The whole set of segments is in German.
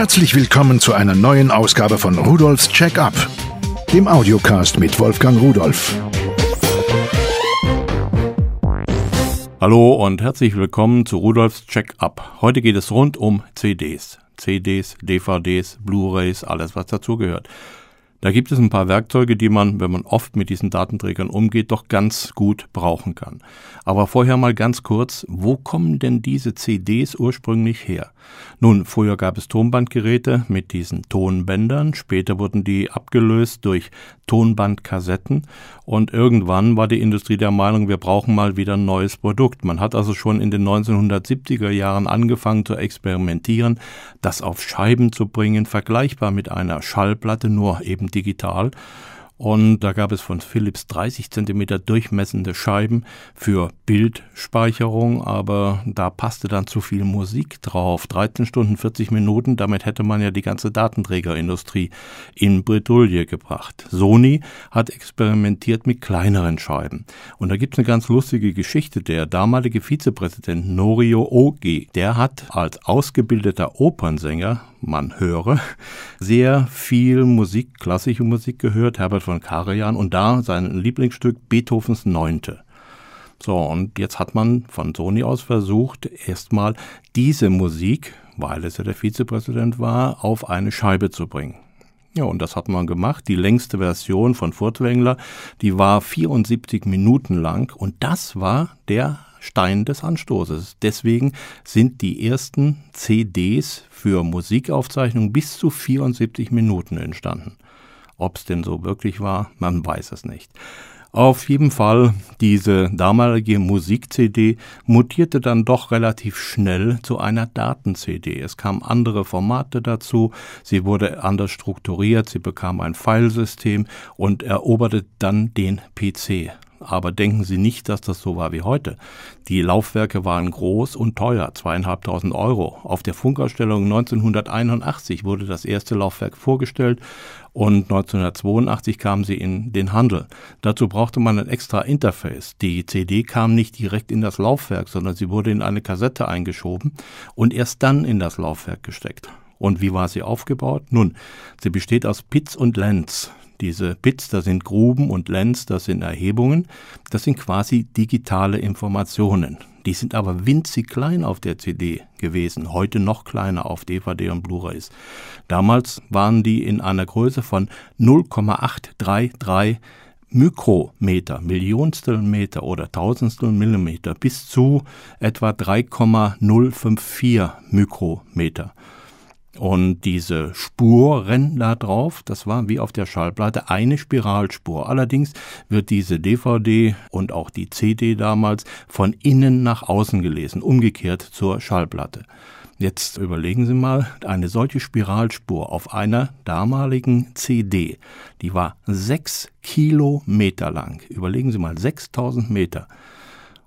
Herzlich willkommen zu einer neuen Ausgabe von Rudolfs Check-up, dem Audiocast mit Wolfgang Rudolf. Hallo und herzlich willkommen zu Rudolfs Check-up. Heute geht es rund um CDs. CDs, DVDs, Blu-rays, alles was dazugehört. Da gibt es ein paar Werkzeuge, die man, wenn man oft mit diesen Datenträgern umgeht, doch ganz gut brauchen kann. Aber vorher mal ganz kurz, wo kommen denn diese CDs ursprünglich her? Nun, früher gab es Tonbandgeräte mit diesen Tonbändern, später wurden die abgelöst durch Tonbandkassetten und irgendwann war die Industrie der Meinung, wir brauchen mal wieder ein neues Produkt. Man hat also schon in den 1970er Jahren angefangen zu experimentieren, das auf Scheiben zu bringen, vergleichbar mit einer Schallplatte, nur eben digital. Und da gab es von Philips 30 Zentimeter durchmessende Scheiben für Bildspeicherung, aber da passte dann zu viel Musik drauf. 13 Stunden 40 Minuten, damit hätte man ja die ganze Datenträgerindustrie in Bredouille gebracht. Sony hat experimentiert mit kleineren Scheiben. Und da gibt es eine ganz lustige Geschichte. Der damalige Vizepräsident Norio Ogi, der hat als ausgebildeter Opernsänger man höre, sehr viel Musik, klassische Musik gehört, Herbert von Karajan und da sein Lieblingsstück Beethovens Neunte. So, und jetzt hat man von Sony aus versucht, erstmal diese Musik, weil es ja der Vizepräsident war, auf eine Scheibe zu bringen. Ja, und das hat man gemacht. Die längste Version von Furtwängler, die war 74 Minuten lang und das war der Stein des Anstoßes. Deswegen sind die ersten CDs für Musikaufzeichnungen bis zu 74 Minuten entstanden. Ob es denn so wirklich war, man weiß es nicht. Auf jeden Fall, diese damalige Musik-CD mutierte dann doch relativ schnell zu einer Daten-CD. Es kamen andere Formate dazu, sie wurde anders strukturiert, sie bekam ein Filesystem und eroberte dann den PC. Aber denken Sie nicht, dass das so war wie heute. Die Laufwerke waren groß und teuer, zweieinhalbtausend Euro. Auf der Funkausstellung 1981 wurde das erste Laufwerk vorgestellt und 1982 kamen sie in den Handel. Dazu brauchte man ein extra Interface. Die CD kam nicht direkt in das Laufwerk, sondern sie wurde in eine Kassette eingeschoben und erst dann in das Laufwerk gesteckt. Und wie war sie aufgebaut? Nun, sie besteht aus Pits und Lens. Diese Bits, das sind Gruben und Lens, das sind Erhebungen. Das sind quasi digitale Informationen. Die sind aber winzig klein auf der CD gewesen, heute noch kleiner auf DVD und Blu-rays. Damals waren die in einer Größe von 0,833 Mikrometer, Millionstel Meter oder Tausendstel Millimeter bis zu etwa 3,054 Mikrometer. Und diese Spuren da drauf, das war wie auf der Schallplatte eine Spiralspur. Allerdings wird diese DVD und auch die CD damals von innen nach außen gelesen, umgekehrt zur Schallplatte. Jetzt überlegen Sie mal, eine solche Spiralspur auf einer damaligen CD, die war sechs Kilometer lang. Überlegen Sie mal, 6000 Meter.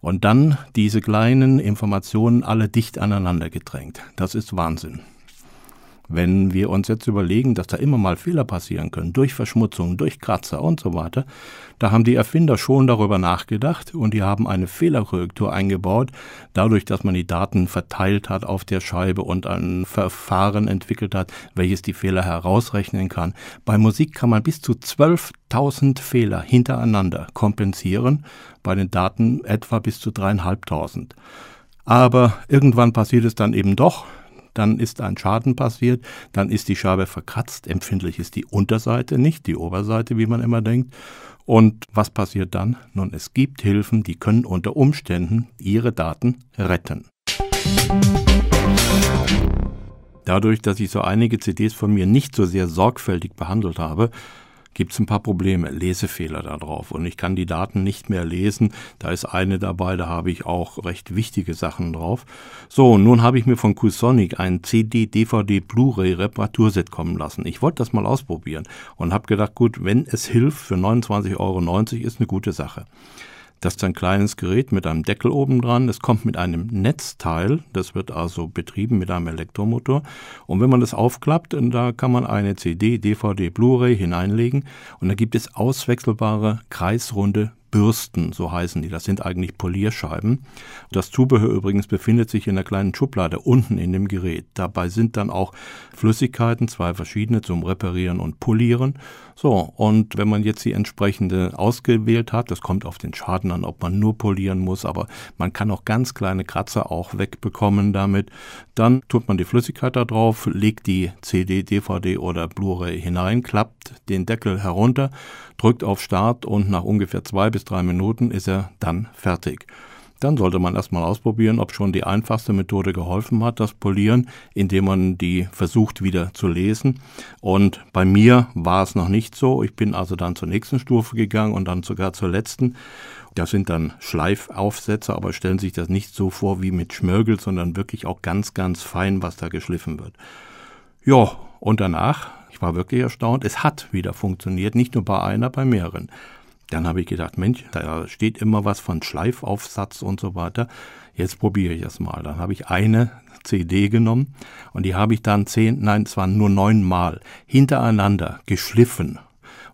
Und dann diese kleinen Informationen alle dicht aneinander gedrängt. Das ist Wahnsinn. Wenn wir uns jetzt überlegen, dass da immer mal Fehler passieren können, durch Verschmutzung, durch Kratzer und so weiter, da haben die Erfinder schon darüber nachgedacht und die haben eine Fehlerkorrektur eingebaut, dadurch, dass man die Daten verteilt hat auf der Scheibe und ein Verfahren entwickelt hat, welches die Fehler herausrechnen kann. Bei Musik kann man bis zu 12.000 Fehler hintereinander kompensieren, bei den Daten etwa bis zu dreieinhalbtausend. Aber irgendwann passiert es dann eben doch, dann ist ein Schaden passiert, dann ist die Scheibe verkratzt, empfindlich ist die Unterseite nicht, die Oberseite, wie man immer denkt. Und was passiert dann? Nun, es gibt Hilfen, die können unter Umständen Ihre Daten retten. Dadurch, dass ich so einige CDs von mir nicht so sehr sorgfältig behandelt habe, gibt es ein paar Probleme, Lesefehler da drauf und ich kann die Daten nicht mehr lesen. Da ist eine dabei, da habe ich auch recht wichtige Sachen drauf. So, nun habe ich mir von QSonic ein CD, DVD, Blu-ray Reparaturset kommen lassen. Ich wollte das mal ausprobieren und habe gedacht, gut, wenn es hilft für 29,90 Euro ist eine gute Sache. Das ist ein kleines Gerät mit einem Deckel oben dran. Es kommt mit einem Netzteil. Das wird also betrieben mit einem Elektromotor. Und wenn man das aufklappt, da kann man eine CD, DVD, Blu-ray hineinlegen. Und da gibt es auswechselbare kreisrunde Bürsten, so heißen die. Das sind eigentlich Polierscheiben. Das Zubehör übrigens befindet sich in der kleinen Schublade unten in dem Gerät. Dabei sind dann auch Flüssigkeiten, zwei verschiedene zum Reparieren und Polieren. So, und wenn man jetzt die entsprechende ausgewählt hat, das kommt auf den Schaden an, ob man nur polieren muss, aber man kann auch ganz kleine Kratzer auch wegbekommen damit. Dann tut man die Flüssigkeit da drauf, legt die CD, DVD oder Blu-ray hinein, klappt den Deckel herunter, drückt auf Start und nach ungefähr zwei bis drei Minuten ist er dann fertig dann sollte man erstmal ausprobieren, ob schon die einfachste Methode geholfen hat, das Polieren, indem man die versucht wieder zu lesen. Und bei mir war es noch nicht so. Ich bin also dann zur nächsten Stufe gegangen und dann sogar zur letzten. Das sind dann Schleifaufsätze, aber stellen sich das nicht so vor wie mit Schmörgel, sondern wirklich auch ganz, ganz fein, was da geschliffen wird. Ja, und danach, ich war wirklich erstaunt, es hat wieder funktioniert, nicht nur bei einer, bei mehreren. Dann habe ich gedacht, Mensch, da steht immer was von Schleifaufsatz und so weiter. Jetzt probiere ich es mal. Dann habe ich eine CD genommen und die habe ich dann zehn, nein, es waren nur neunmal hintereinander geschliffen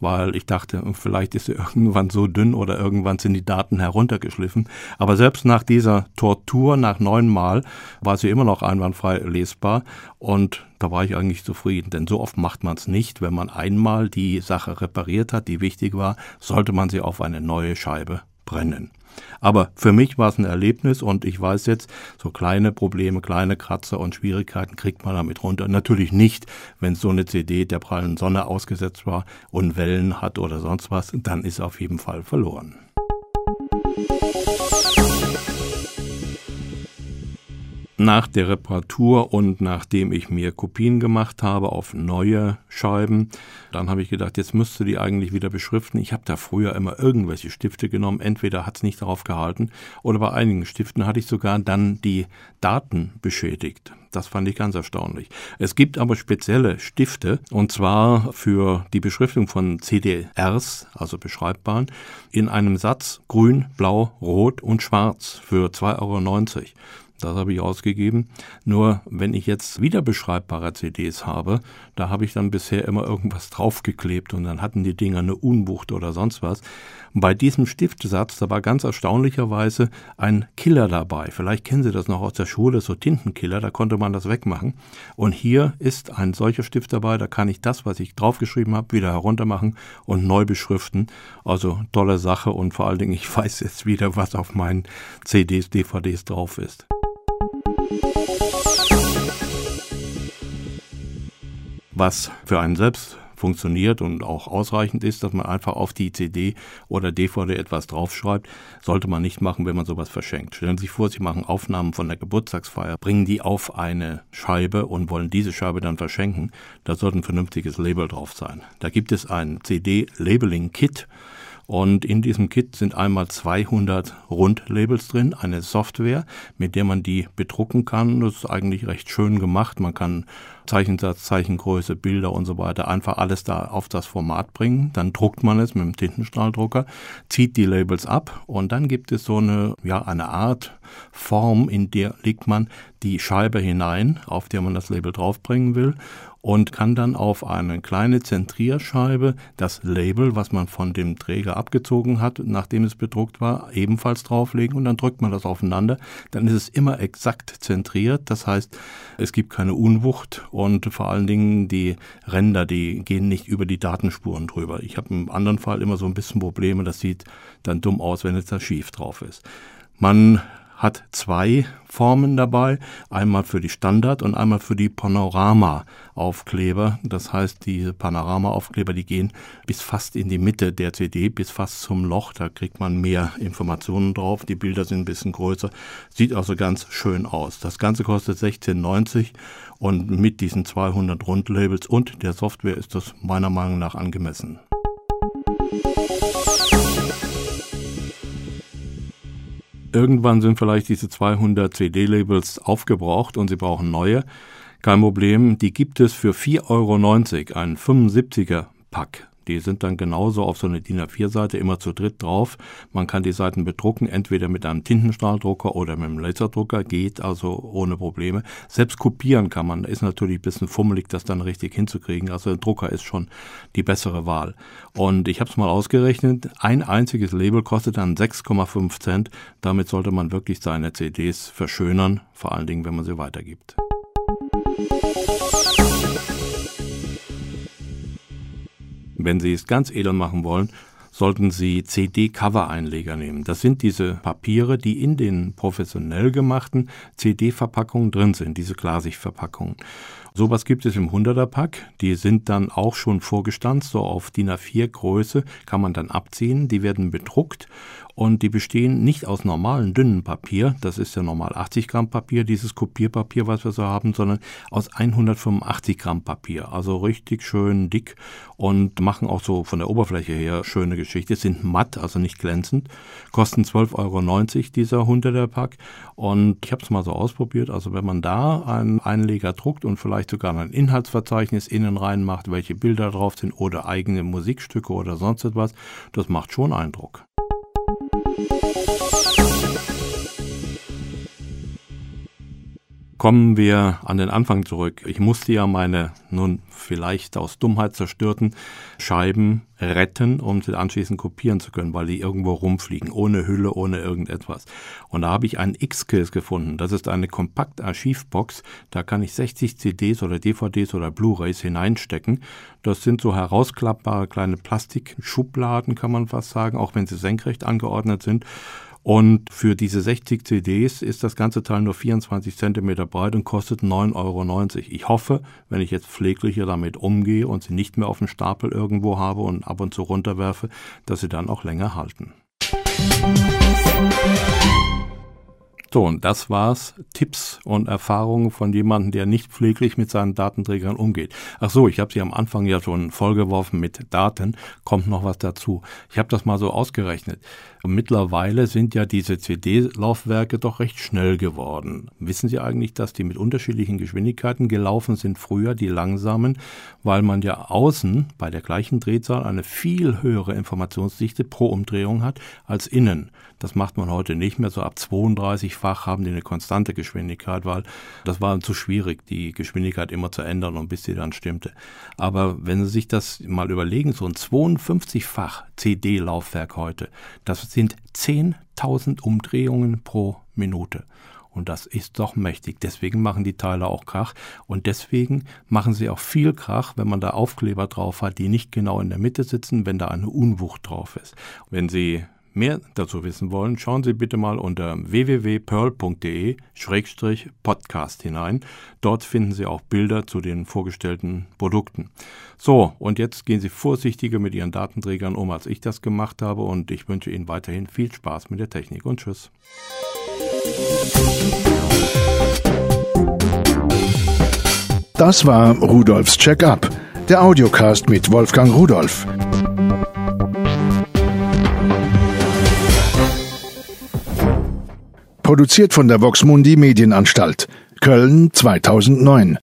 weil ich dachte, vielleicht ist sie irgendwann so dünn oder irgendwann sind die Daten heruntergeschliffen. Aber selbst nach dieser Tortur, nach neunmal, war sie immer noch einwandfrei lesbar und da war ich eigentlich zufrieden, denn so oft macht man es nicht. Wenn man einmal die Sache repariert hat, die wichtig war, sollte man sie auf eine neue Scheibe brennen. Aber für mich war es ein Erlebnis und ich weiß jetzt, so kleine Probleme, kleine Kratzer und Schwierigkeiten kriegt man damit runter. Natürlich nicht, wenn so eine CD der prallen Sonne ausgesetzt war und Wellen hat oder sonst was, dann ist auf jeden Fall verloren. Nach der Reparatur und nachdem ich mir Kopien gemacht habe auf neue Scheiben, dann habe ich gedacht, jetzt müsste die eigentlich wieder beschriften. Ich habe da früher immer irgendwelche Stifte genommen. Entweder hat es nicht darauf gehalten oder bei einigen Stiften hatte ich sogar dann die Daten beschädigt. Das fand ich ganz erstaunlich. Es gibt aber spezielle Stifte, und zwar für die Beschriftung von CDRs, also beschreibbaren, in einem Satz grün, blau, rot und schwarz für 2,90 Euro. Das habe ich ausgegeben. Nur wenn ich jetzt wieder beschreibbare CDs habe, da habe ich dann bisher immer irgendwas draufgeklebt und dann hatten die Dinger eine Unwucht oder sonst was. Bei diesem Stiftsatz, da war ganz erstaunlicherweise ein Killer dabei. Vielleicht kennen Sie das noch aus der Schule, so Tintenkiller, da konnte man das wegmachen. Und hier ist ein solcher Stift dabei, da kann ich das, was ich draufgeschrieben habe, wieder heruntermachen und neu beschriften. Also tolle Sache und vor allen Dingen, ich weiß jetzt wieder, was auf meinen CDs, DVDs drauf ist. Was für einen selbst funktioniert und auch ausreichend ist, dass man einfach auf die CD oder DVD etwas draufschreibt, sollte man nicht machen, wenn man sowas verschenkt. Stellen Sie sich vor, Sie machen Aufnahmen von der Geburtstagsfeier, bringen die auf eine Scheibe und wollen diese Scheibe dann verschenken. Da sollte ein vernünftiges Label drauf sein. Da gibt es ein CD-Labeling-Kit. Und in diesem Kit sind einmal 200 Rundlabels drin, eine Software, mit der man die bedrucken kann. Das ist eigentlich recht schön gemacht. Man kann Zeichensatz, Zeichengröße, Bilder und so weiter einfach alles da auf das Format bringen. Dann druckt man es mit dem Tintenstrahldrucker, zieht die Labels ab und dann gibt es so eine, ja, eine Art Form, in der legt man die Scheibe hinein, auf der man das Label draufbringen will und kann dann auf eine kleine Zentrierscheibe das Label, was man von dem Träger abgezogen hat, nachdem es bedruckt war, ebenfalls drauflegen und dann drückt man das aufeinander. Dann ist es immer exakt zentriert. Das heißt, es gibt keine Unwucht und vor allen Dingen die Ränder, die gehen nicht über die Datenspuren drüber. Ich habe im anderen Fall immer so ein bisschen Probleme. Das sieht dann dumm aus, wenn jetzt da schief drauf ist. Man hat zwei Formen dabei, einmal für die Standard- und einmal für die Panorama-Aufkleber. Das heißt, diese Panorama-Aufkleber, die gehen bis fast in die Mitte der CD, bis fast zum Loch. Da kriegt man mehr Informationen drauf. Die Bilder sind ein bisschen größer. Sieht also ganz schön aus. Das Ganze kostet 16,90 und mit diesen 200 Rundlabels und der Software ist das meiner Meinung nach angemessen. Irgendwann sind vielleicht diese 200 CD-Labels aufgebraucht und Sie brauchen neue. Kein Problem, die gibt es für 4,90 Euro, ein 75er Pack Die sind dann genauso auf so eine DIN A4-Seite immer zu dritt drauf. Man kann die Seiten bedrucken, entweder mit einem Tintenstrahldrucker oder mit einem Laserdrucker, geht also ohne Probleme. Selbst kopieren kann man, ist natürlich ein bisschen fummelig, das dann richtig hinzukriegen. Also ein Drucker ist schon die bessere Wahl. Und ich habe es mal ausgerechnet, ein einziges Label kostet dann 6,5 Cent. Damit sollte man wirklich seine CDs verschönern, vor allen Dingen, wenn man sie weitergibt. Wenn Sie es ganz edel machen wollen, sollten Sie CD-Cover-Einleger nehmen. Das sind diese Papiere, die in den professionell gemachten CD-Verpackungen drin sind, diese Klarsichtverpackungen. Sowas gibt es im 100er-Pack. Die sind dann auch schon vorgestanzt, so auf DIN A4 Größe kann man dann abziehen. Die werden bedruckt und die bestehen nicht aus normalen dünnen Papier, das ist ja normal 80 Gramm Papier, dieses Kopierpapier, was wir so haben, sondern aus 185 Gramm Papier. Also richtig schön dick und machen auch so von der Oberfläche her schöne Geschichte, sind matt, also nicht glänzend, kosten 12,90 Euro dieser 100er Pack und ich habe es mal so ausprobiert, also wenn man da einen Einleger druckt und vielleicht sogar ein Inhaltsverzeichnis innen reinmacht, welche Bilder drauf sind oder eigene Musikstücke oder sonst etwas, das macht schon Eindruck. Kommen wir an den Anfang zurück. Ich musste ja meine nun vielleicht aus Dummheit zerstörten Scheiben retten, um sie anschließend kopieren zu können, weil die irgendwo rumfliegen, ohne Hülle, ohne irgendetwas. Und da habe ich einen X-Kills gefunden. Das ist eine Kompakt-Archivbox. Da kann ich 60 CDs oder DVDs oder Blu-rays hineinstecken. Das sind so herausklappbare kleine Plastikschubladen, kann man fast sagen, auch wenn sie senkrecht angeordnet sind. Und für diese 60 CDs ist das ganze Teil nur 24 Zentimeter breit und kostet 9,90 Euro. Ich hoffe, wenn ich jetzt pfleglicher damit umgehe und sie nicht mehr auf dem Stapel irgendwo habe und ab und zu runterwerfe, dass sie dann auch länger halten. So, und das war's. Tipps und Erfahrungen von jemandem, der nicht pfleglich mit seinen Datenträgern umgeht. Ach so, ich habe sie am Anfang ja schon vollgeworfen mit Daten. Kommt noch was dazu. Ich habe das mal so ausgerechnet. Mittlerweile sind ja diese CD-Laufwerke doch recht schnell geworden. Wissen Sie eigentlich, dass die mit unterschiedlichen Geschwindigkeiten gelaufen sind früher, die langsamen, weil man ja außen bei der gleichen Drehzahl eine viel höhere Informationsdichte pro Umdrehung hat als innen. Das macht man heute nicht mehr. So ab 32-fach haben die eine konstante Geschwindigkeit, weil das war zu schwierig, die Geschwindigkeit immer zu ändern und bis sie dann stimmte. Aber wenn Sie sich das mal überlegen, so ein 52-fach CD-Laufwerk heute, das sind 10.000 Umdrehungen pro Minute. Und das ist doch mächtig. Deswegen machen die Teile auch Krach. Und deswegen machen sie auch viel Krach, wenn man da Aufkleber drauf hat, die nicht genau in der Mitte sitzen, wenn da eine Unwucht drauf ist. Wenn Sie mehr dazu wissen wollen, schauen Sie bitte mal unter www.pearl.de-podcast hinein. Dort finden Sie auch Bilder zu den vorgestellten Produkten. So, und jetzt gehen Sie vorsichtiger mit Ihren Datenträgern um, als ich das gemacht habe. Und ich wünsche Ihnen weiterhin viel Spaß mit der Technik und Tschüss. Das war Rudolfs Check-up, der Audiocast mit Wolfgang Rudolf. Produziert von der Voxmundi Medienanstalt. Köln 2009.